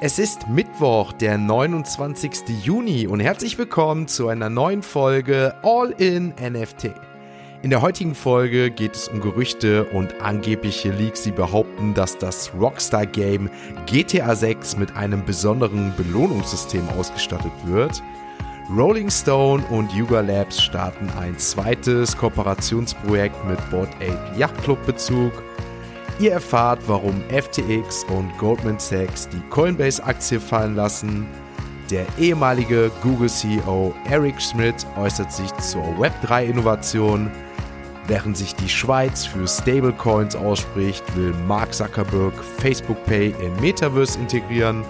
Es ist Mittwoch, der 29. Juni und herzlich willkommen zu einer neuen Folge All in NFT. In der heutigen Folge geht es um Gerüchte und angebliche Leaks, die behaupten, dass das Rockstar-Game GTA 6 mit einem besonderen Belohnungssystem ausgestattet wird. Rolling Stone und Yuga Labs starten ein zweites Kooperationsprojekt mit Board 8 Yacht Club Bezug. Ihr erfahrt, warum FTX und Goldman Sachs die Coinbase-Aktie fallen lassen. Der ehemalige Google-CEO Eric Schmidt äußert sich zur Web3-Innovation. Während sich die Schweiz für Stablecoins ausspricht, will Mark Zuckerberg Facebook Pay in Metaverse integrieren.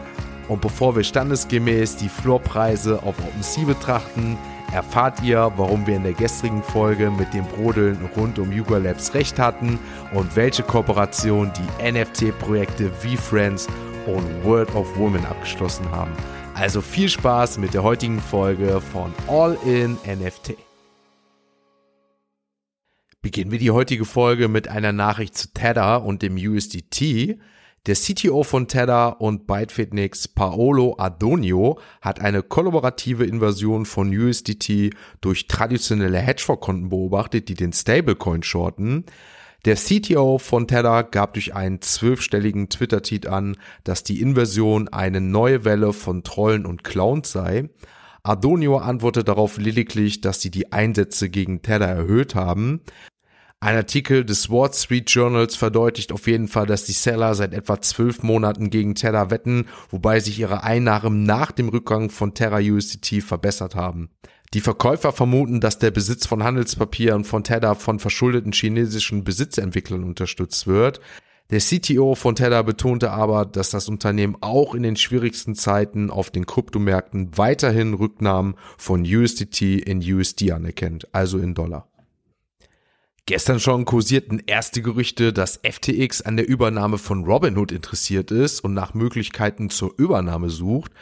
Und bevor wir standesgemäß die Floorpreise auf OpenSea betrachten, erfahrt ihr, warum wir in der gestrigen Folge mit dem Brodeln rund um Yuga Labs recht hatten und welche Kooperation die NFT-Projekte VFriends und World of Women abgeschlossen haben. Also viel Spaß mit der heutigen Folge von All in NFT. Beginnen wir die heutige Folge mit einer Nachricht zu Tether und dem USDT. Der CTO von Tether und Bytefitnix, Paolo Adonio, hat eine kollaborative Invasion von USDT durch traditionelle Hedgefonds-Konten beobachtet, die den Stablecoin shorten. Der CTO von Tether gab durch einen zwölfstelligen Twitter-Tweet an, dass die Inversion eine neue Welle von Trollen und Clowns sei. Adonio antwortet darauf lediglich, dass sie die Einsätze gegen Tether erhöht haben. Ein Artikel des Wall Street Journals verdeutlicht auf jeden Fall, dass die Seller seit etwa zwölf Monaten gegen Tether wetten, wobei sich ihre Einnahmen nach dem Rückgang von Terra USDT verbessert haben. Die Verkäufer vermuten, dass der Besitz von Handelspapieren von Tether von verschuldeten chinesischen Besitzentwicklern unterstützt wird. Der CTO von Tether betonte aber, dass das Unternehmen auch in den schwierigsten Zeiten auf den Kryptomärkten weiterhin Rücknahmen von USDT in USD anerkennt, also in Dollar. Gestern schon kursierten erste Gerüchte, dass FTX an der Übernahme von Robinhood interessiert ist und nach Möglichkeiten zur Übernahme sucht.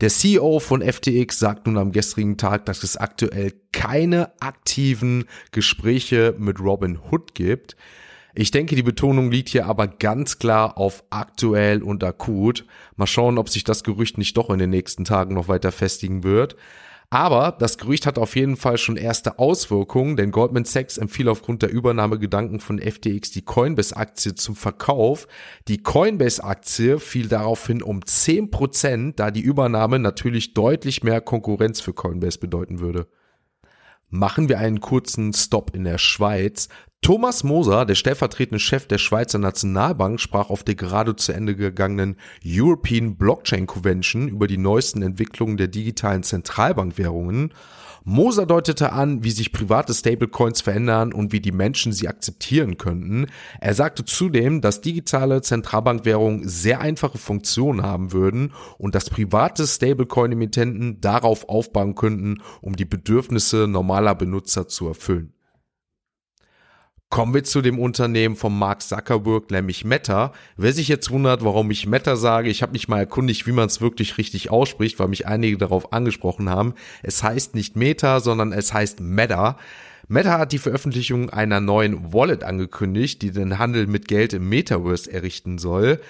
Der CEO von FTX sagt nun am gestrigen Tag, dass es aktuell keine aktiven Gespräche mit Robinhood gibt. Ich denke, die Betonung liegt hier aber ganz klar auf aktuell und akut. Mal schauen, ob sich das Gerücht nicht doch in den nächsten Tagen noch weiter festigen wird. Aber das Gerücht hat auf jeden Fall schon erste Auswirkungen, denn Goldman Sachs empfiehlt aufgrund der Übernahmegedanken von FTX die Coinbase-Aktie zum Verkauf. Die Coinbase-Aktie fiel daraufhin um 10%, da die Übernahme natürlich deutlich mehr Konkurrenz für Coinbase bedeuten würde. Machen wir einen kurzen Stop in der Schweiz. Thomas Moser, der stellvertretende Chef der Schweizer Nationalbank, sprach auf der gerade zu Ende gegangenen European Blockchain Convention über die neuesten Entwicklungen der digitalen Zentralbankwährungen Moser deutete an, wie sich private Stablecoins verändern und wie die Menschen sie akzeptieren könnten. Er sagte zudem, dass digitale Zentralbankwährungen sehr einfache Funktionen haben würden und dass private Stablecoin-Emittenten darauf aufbauen könnten, um die Bedürfnisse normaler Benutzer zu erfüllen. Kommen wir zu dem Unternehmen von Mark Zuckerberg, nämlich Meta. Wer sich jetzt wundert, warum ich Meta sage, ich habe mich mal erkundigt, wie man es wirklich richtig ausspricht, weil mich einige darauf angesprochen haben. Es heißt nicht Meta, sondern es heißt Meta. Meta hat die Veröffentlichung einer neuen Wallet angekündigt, die den Handel mit Geld im Metaverse errichten soll.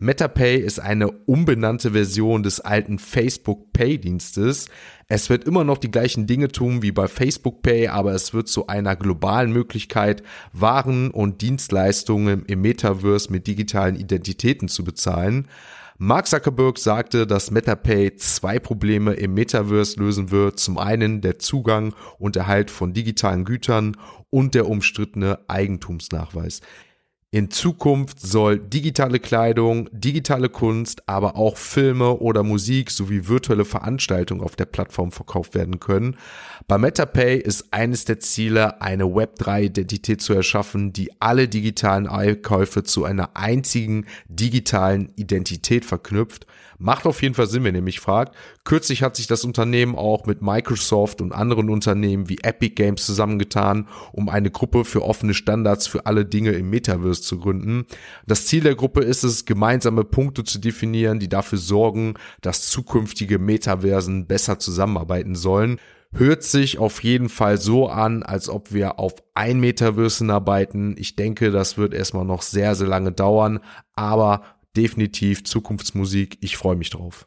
MetaPay ist eine umbenannte Version des alten Facebook Pay Dienstes. Es wird immer noch die gleichen Dinge tun wie bei Facebook Pay, aber es wird zu einer globalen Möglichkeit, Waren und Dienstleistungen im Metaverse mit digitalen Identitäten zu bezahlen. Mark Zuckerberg sagte, dass MetaPay zwei Probleme im Metaverse lösen wird. Zum einen der Zugang und Erhalt von digitalen Gütern und der umstrittene Eigentumsnachweis. In Zukunft soll digitale Kleidung, digitale Kunst, aber auch Filme oder Musik sowie virtuelle Veranstaltungen auf der Plattform verkauft werden können. Bei MetaPay ist eines der Ziele, eine Web3-Identität zu erschaffen, die alle digitalen Einkäufe zu einer einzigen digitalen Identität verknüpft. Macht auf jeden Fall Sinn, wenn ihr mich fragt. Kürzlich hat sich das Unternehmen auch mit Microsoft und anderen Unternehmen wie Epic Games zusammengetan, um eine Gruppe für offene Standards für alle Dinge im Metaverse zu gründen. Das Ziel der Gruppe ist es, gemeinsame Punkte zu definieren, die dafür sorgen, dass zukünftige Metaversen besser zusammenarbeiten sollen hört sich auf jeden Fall so an, als ob wir auf ein Metaverse arbeiten. Ich denke, das wird erstmal noch sehr, sehr lange dauern, aber definitiv Zukunftsmusik. Ich freue mich drauf.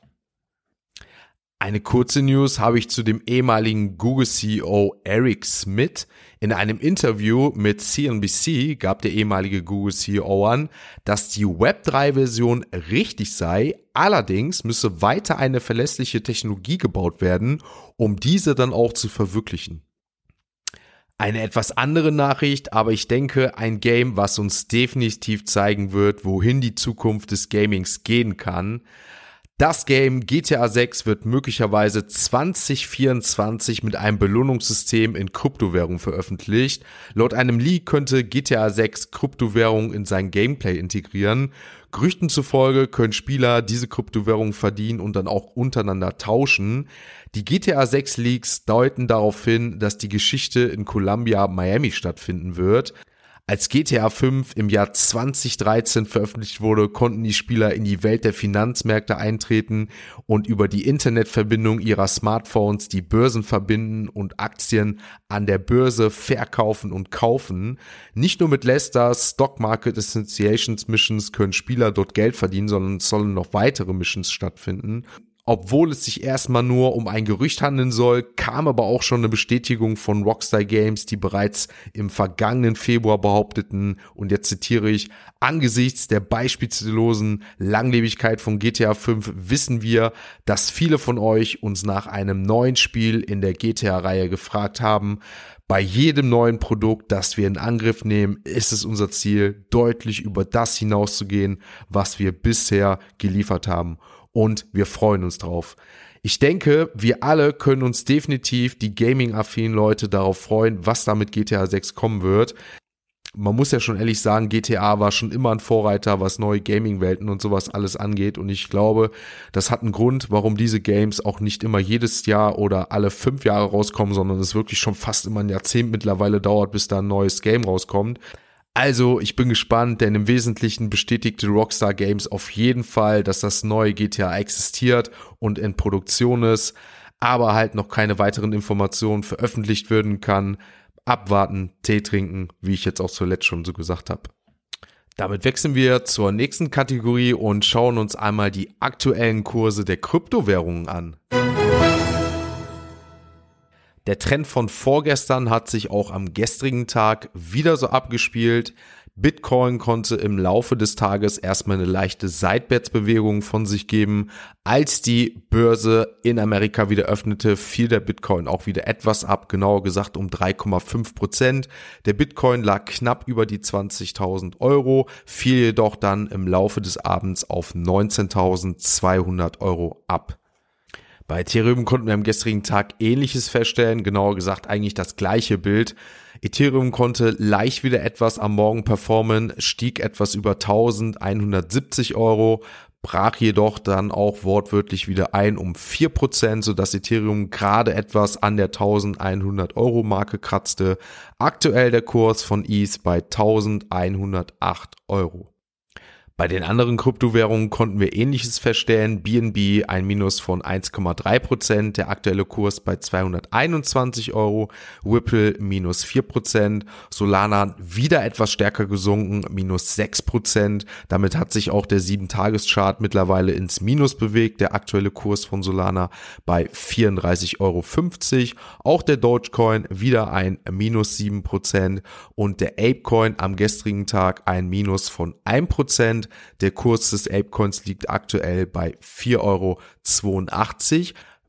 Eine kurze News habe ich zu dem ehemaligen Google CEO Eric Smith. In einem Interview mit CNBC gab der ehemalige Google CEO an, dass die Web3-Version richtig sei, allerdings müsse weiter eine verlässliche Technologie gebaut werden, um diese dann auch zu verwirklichen. Eine etwas andere Nachricht, aber ich denke ein Game, was uns definitiv zeigen wird, wohin die Zukunft des Gamings gehen kann. Das Game GTA 6 wird möglicherweise 2024 mit einem Belohnungssystem in Kryptowährung veröffentlicht. Laut einem Leak könnte GTA 6 Kryptowährung in sein Gameplay integrieren. Gerüchten zufolge können Spieler diese Kryptowährung verdienen und dann auch untereinander tauschen. Die GTA 6 Leaks deuten darauf hin, dass die Geschichte in Columbia, Miami stattfinden wird. Als GTA 5 im Jahr 2013 veröffentlicht wurde, konnten die Spieler in die Welt der Finanzmärkte eintreten und über die Internetverbindung ihrer Smartphones die Börsen verbinden und Aktien an der Börse verkaufen und kaufen. Nicht nur mit Leicester Stock Market Associations Missions können Spieler dort Geld verdienen, sondern sollen noch weitere Missions stattfinden. Obwohl es sich erstmal nur um ein Gerücht handeln soll, kam aber auch schon eine Bestätigung von Rockstar Games, die bereits im vergangenen Februar behaupteten, und jetzt zitiere ich, angesichts der beispiellosen Langlebigkeit von GTA 5 wissen wir, dass viele von euch uns nach einem neuen Spiel in der GTA-Reihe gefragt haben. Bei jedem neuen Produkt, das wir in Angriff nehmen, ist es unser Ziel, deutlich über das hinauszugehen, was wir bisher geliefert haben und wir freuen uns drauf. Ich denke, wir alle können uns definitiv die gaming-affinen Leute darauf freuen, was da mit GTA 6 kommen wird. Man muss ja schon ehrlich sagen, GTA war schon immer ein Vorreiter, was neue Gaming-Welten und sowas alles angeht. Und ich glaube, das hat einen Grund, warum diese Games auch nicht immer jedes Jahr oder alle fünf Jahre rauskommen, sondern es wirklich schon fast immer ein Jahrzehnt mittlerweile dauert, bis da ein neues Game rauskommt. Also, ich bin gespannt, denn im Wesentlichen bestätigte Rockstar Games auf jeden Fall, dass das neue GTA existiert und in Produktion ist, aber halt noch keine weiteren Informationen veröffentlicht werden kann. Abwarten, Tee trinken, wie ich jetzt auch zuletzt schon so gesagt habe. Damit wechseln wir zur nächsten Kategorie und schauen uns einmal die aktuellen Kurse der Kryptowährungen an. Der Trend von vorgestern hat sich auch am gestrigen Tag wieder so abgespielt. Bitcoin konnte im Laufe des Tages erstmal eine leichte Seitwärtsbewegung von sich geben. Als die Börse in Amerika wieder öffnete, fiel der Bitcoin auch wieder etwas ab, genauer gesagt um 3,5 Prozent. Der Bitcoin lag knapp über die 20.000 Euro, fiel jedoch dann im Laufe des Abends auf 19.200 Euro ab. Bei Ethereum konnten wir am gestrigen Tag ähnliches feststellen, genauer gesagt eigentlich das gleiche Bild. Ethereum konnte leicht wieder etwas am Morgen performen, stieg etwas über 1170 Euro, brach jedoch dann auch wortwörtlich wieder ein um 4%, sodass Ethereum gerade etwas an der 1100 Euro Marke kratzte. Aktuell der Kurs von ETH bei 1108 Euro. Bei den anderen Kryptowährungen konnten wir ähnliches feststellen. BNB ein Minus von 1,3 Prozent, der aktuelle Kurs bei 221 Euro. Ripple minus 4 Prozent. Solana wieder etwas stärker gesunken, minus 6 Prozent. Damit hat sich auch der 7-Tages-Chart mittlerweile ins Minus bewegt. Der aktuelle Kurs von Solana bei 34,50 Euro. Auch der Dogecoin wieder ein Minus 7 Prozent und der Apecoin am gestrigen Tag ein Minus von 1 Prozent. Der Kurs des Apecoins liegt aktuell bei 4,82 Euro.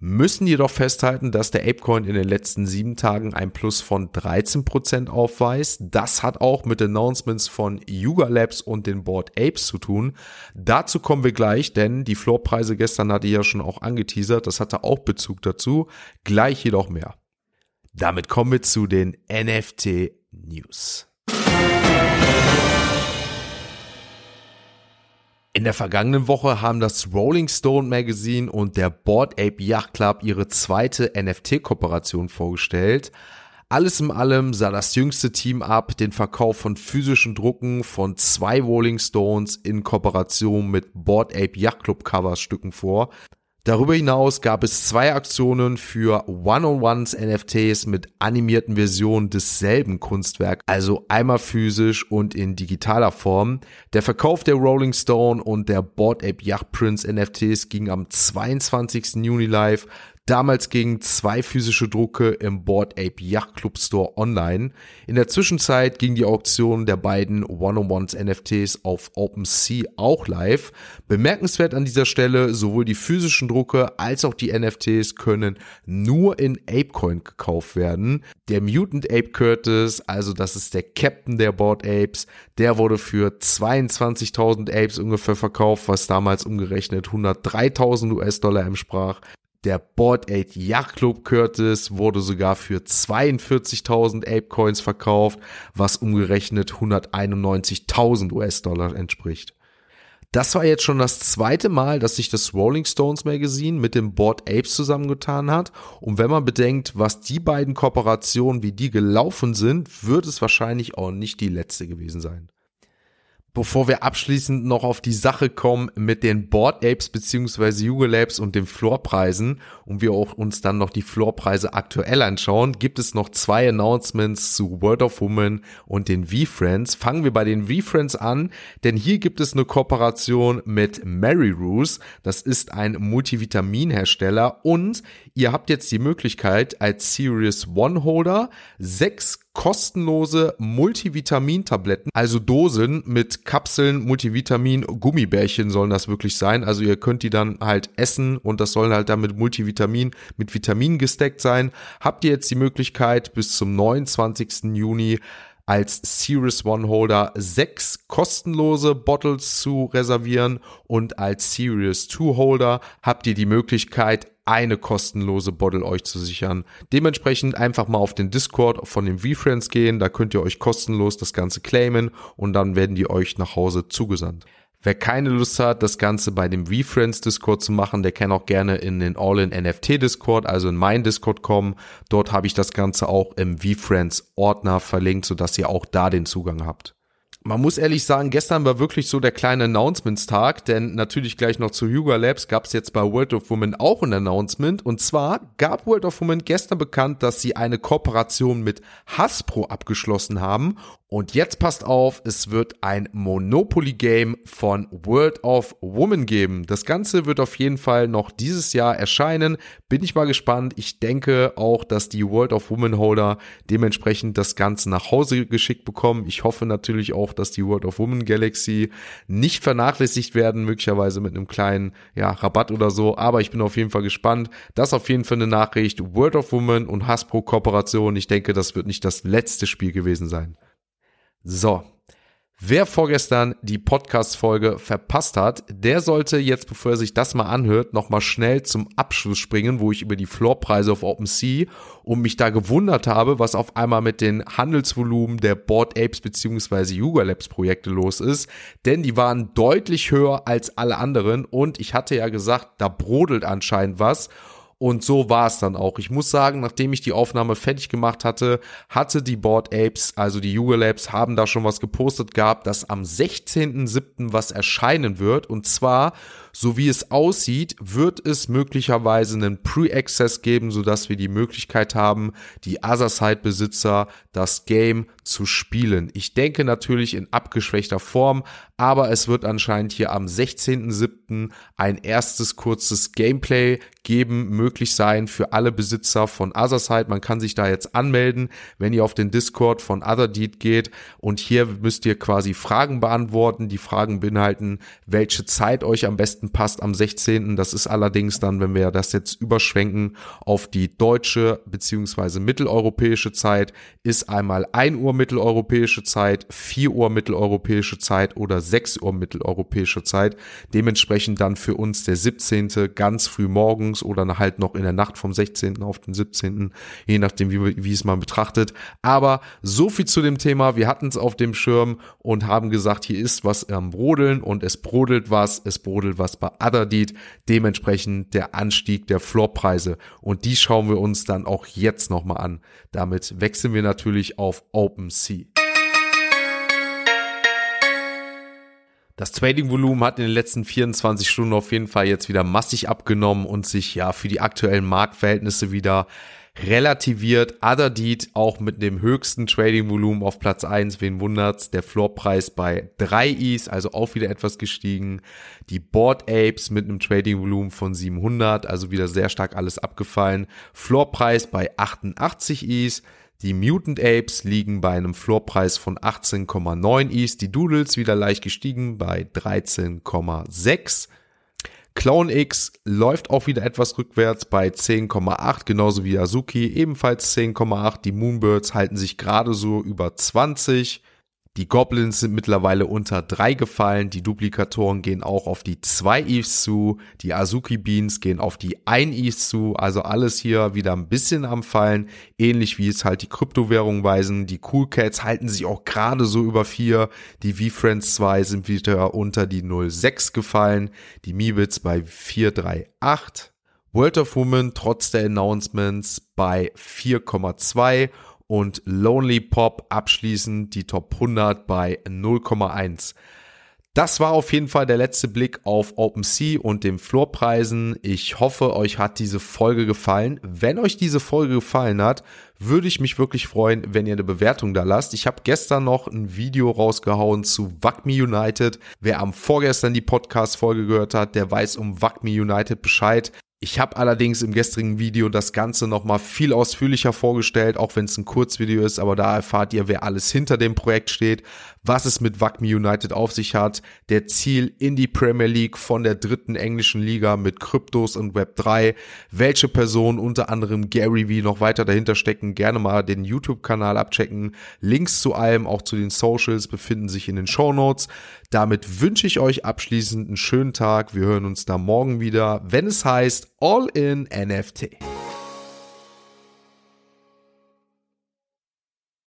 Müssen jedoch festhalten, dass der Apecoin in den letzten sieben Tagen ein Plus von 13% aufweist. Das hat auch mit Announcements von Yuga Labs und den Board Apes zu tun. Dazu kommen wir gleich, denn die Floorpreise gestern hatte ich ja schon auch angeteasert. Das hatte auch Bezug dazu. Gleich jedoch mehr. Damit kommen wir zu den NFT News. In der vergangenen Woche haben das Rolling Stone Magazine und der Board Ape Yacht Club ihre zweite NFT-Kooperation vorgestellt. Alles in allem sah das jüngste Team ab den Verkauf von physischen Drucken von zwei Rolling Stones in Kooperation mit Board Ape Yacht Club Coverstücken vor. Darüber hinaus gab es zwei Aktionen für One-on-Ones NFTs mit animierten Versionen desselben Kunstwerks, also einmal physisch und in digitaler Form. Der Verkauf der Rolling Stone und der Board Ape Yacht Prince NFTs ging am 22. Juni live. Damals gingen zwei physische Drucke im Board Ape Yacht Club Store online. In der Zwischenzeit ging die Auktion der beiden One-on-Ones NFTs auf OpenSea auch live. Bemerkenswert an dieser Stelle, sowohl die physischen Drucke als auch die NFTs können nur in Apecoin gekauft werden. Der Mutant Ape Curtis, also das ist der Captain der Board Apes, der wurde für 22.000 Apes ungefähr verkauft, was damals umgerechnet 103.000 US-Dollar entsprach. Der Board Ape Yacht Club Curtis wurde sogar für 42.000 Ape Coins verkauft, was umgerechnet 191.000 US-Dollar entspricht. Das war jetzt schon das zweite Mal, dass sich das Rolling Stones Magazine mit dem Board Apes zusammengetan hat. Und wenn man bedenkt, was die beiden Kooperationen, wie die gelaufen sind, wird es wahrscheinlich auch nicht die letzte gewesen sein. Bevor wir abschließend noch auf die Sache kommen mit den Board Apes beziehungsweise Yuga Labs und den Floorpreisen und wir auch uns dann noch die Floorpreise aktuell anschauen, gibt es noch zwei Announcements zu World of Women und den V-Friends. Fangen wir bei den V-Friends an, denn hier gibt es eine Kooperation mit Mary Roos. Das ist ein Multivitaminhersteller und ihr habt jetzt die Möglichkeit als Series One Holder sechs kostenlose Multivitamin-Tabletten, also Dosen mit Kapseln, Multivitamin, Gummibärchen sollen das wirklich sein. Also ihr könnt die dann halt essen und das soll halt dann mit Multivitamin, mit Vitamin gesteckt sein. Habt ihr jetzt die Möglichkeit bis zum 29. Juni als Series One Holder sechs kostenlose Bottles zu reservieren und als Series 2 Holder habt ihr die Möglichkeit eine kostenlose Bottle euch zu sichern. Dementsprechend einfach mal auf den Discord von den V-Friends gehen, da könnt ihr euch kostenlos das Ganze claimen und dann werden die euch nach Hause zugesandt. Wer keine Lust hat, das Ganze bei dem V-Friends Discord zu machen, der kann auch gerne in den All-in NFT Discord, also in meinen Discord kommen. Dort habe ich das Ganze auch im V-Friends Ordner verlinkt, sodass ihr auch da den Zugang habt. Man muss ehrlich sagen, gestern war wirklich so der kleine Announcements-Tag, denn natürlich gleich noch zu Yuga Labs gab es jetzt bei World of Women auch ein Announcement. Und zwar gab World of Women gestern bekannt, dass sie eine Kooperation mit Hasbro abgeschlossen haben und jetzt passt auf, es wird ein Monopoly-Game von World of Woman geben. Das Ganze wird auf jeden Fall noch dieses Jahr erscheinen. Bin ich mal gespannt. Ich denke auch, dass die World of Woman Holder dementsprechend das Ganze nach Hause geschickt bekommen. Ich hoffe natürlich auch, dass die World of Woman Galaxy nicht vernachlässigt werden, möglicherweise mit einem kleinen ja, Rabatt oder so. Aber ich bin auf jeden Fall gespannt. Das auf jeden Fall eine Nachricht. World of Woman und Hasbro Kooperation. Ich denke, das wird nicht das letzte Spiel gewesen sein. So. Wer vorgestern die Podcast-Folge verpasst hat, der sollte jetzt, bevor er sich das mal anhört, nochmal schnell zum Abschluss springen, wo ich über die Floorpreise auf OpenSea und mich da gewundert habe, was auf einmal mit den Handelsvolumen der Board Apes bzw. Yuga Labs Projekte los ist. Denn die waren deutlich höher als alle anderen und ich hatte ja gesagt, da brodelt anscheinend was. Und so war es dann auch. Ich muss sagen, nachdem ich die Aufnahme fertig gemacht hatte, hatte die Board Apes, also die Yuga Labs, haben da schon was gepostet gehabt, dass am 16.07. was erscheinen wird. Und zwar so wie es aussieht, wird es möglicherweise einen Pre-Access geben, sodass wir die Möglichkeit haben, die Other-Side-Besitzer das Game zu spielen. Ich denke natürlich in abgeschwächter Form, aber es wird anscheinend hier am 16.07. ein erstes kurzes Gameplay geben, möglich sein für alle Besitzer von Otherside. Man kann sich da jetzt anmelden, wenn ihr auf den Discord von Otherdeed geht und hier müsst ihr quasi Fragen beantworten. Die Fragen beinhalten, welche Zeit euch am besten passt am 16. Das ist allerdings dann, wenn wir das jetzt überschwenken auf die deutsche beziehungsweise mitteleuropäische Zeit, ist einmal 1 Uhr mitteleuropäische Zeit, 4 Uhr mitteleuropäische Zeit oder 6 Uhr mitteleuropäische Zeit. Dementsprechend dann für uns der 17. ganz früh morgens oder halt noch in der Nacht vom 16. auf den 17. Je nachdem, wie, wie es man betrachtet. Aber so viel zu dem Thema. Wir hatten es auf dem Schirm und haben gesagt, hier ist was am Brodeln und es brodelt was, es brodelt was bei Otherdeed. Dementsprechend der Anstieg der Floorpreise. Und die schauen wir uns dann auch jetzt nochmal an. Damit wechseln wir natürlich auf OpenSea. Das Trading-Volumen hat in den letzten 24 Stunden auf jeden Fall jetzt wieder massig abgenommen und sich ja für die aktuellen Marktverhältnisse wieder relativiert. Deed auch mit dem höchsten Trading-Volumen auf Platz 1, wen wundert's, der Floorpreis bei 3 Is, also auch wieder etwas gestiegen. Die Board Apes mit einem Trading-Volumen von 700, also wieder sehr stark alles abgefallen. Floorpreis bei 88 Is. Die Mutant Apes liegen bei einem Floorpreis von 18,9 Is. Die Doodles wieder leicht gestiegen bei 13,6. Clone X läuft auch wieder etwas rückwärts bei 10,8, genauso wie Azuki, ebenfalls 10,8. Die Moonbirds halten sich gerade so über 20. Die Goblins sind mittlerweile unter drei gefallen. Die Duplikatoren gehen auch auf die zwei Eves zu. Die Azuki Beans gehen auf die ein Eves zu. Also alles hier wieder ein bisschen am Fallen. Ähnlich wie es halt die Kryptowährungen weisen. Die Cool Cats halten sich auch gerade so über vier. Die V-Friends 2 sind wieder unter die 0,6 gefallen. Die Meebits bei 4,38. World of Women trotz der Announcements bei 4,2 und Lonely Pop abschließend die Top 100 bei 0,1. Das war auf jeden Fall der letzte Blick auf OpenSea und den Floorpreisen. Ich hoffe, euch hat diese Folge gefallen. Wenn euch diese Folge gefallen hat, würde ich mich wirklich freuen, wenn ihr eine Bewertung da lasst. Ich habe gestern noch ein Video rausgehauen zu WACME United. Wer am vorgestern die Podcast-Folge gehört hat, der weiß um WACME United Bescheid. Ich habe allerdings im gestrigen Video das Ganze nochmal viel ausführlicher vorgestellt, auch wenn es ein Kurzvideo ist, aber da erfahrt ihr, wer alles hinter dem Projekt steht, was es mit WACME United auf sich hat, der Ziel in die Premier League von der dritten englischen Liga mit Kryptos und Web 3, welche Personen unter anderem Gary V noch weiter dahinter stecken, gerne mal den YouTube-Kanal abchecken. Links zu allem, auch zu den Socials, befinden sich in den Show Notes. Damit wünsche ich euch abschließend einen schönen Tag. Wir hören uns da morgen wieder, wenn es heißt All in NFT.